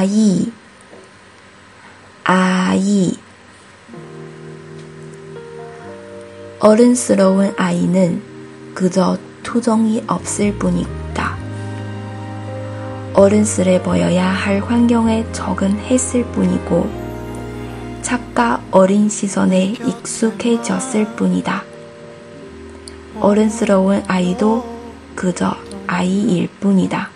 아이 아이 어른스러운 아이는 그저 투정이 없을 뿐이다. 어른스레 보여야 할 환경에 적응했을 뿐이고 착가 어린 시선에 익숙해졌을 뿐이다. 어른스러운 아이도 그저 아이일 뿐이다.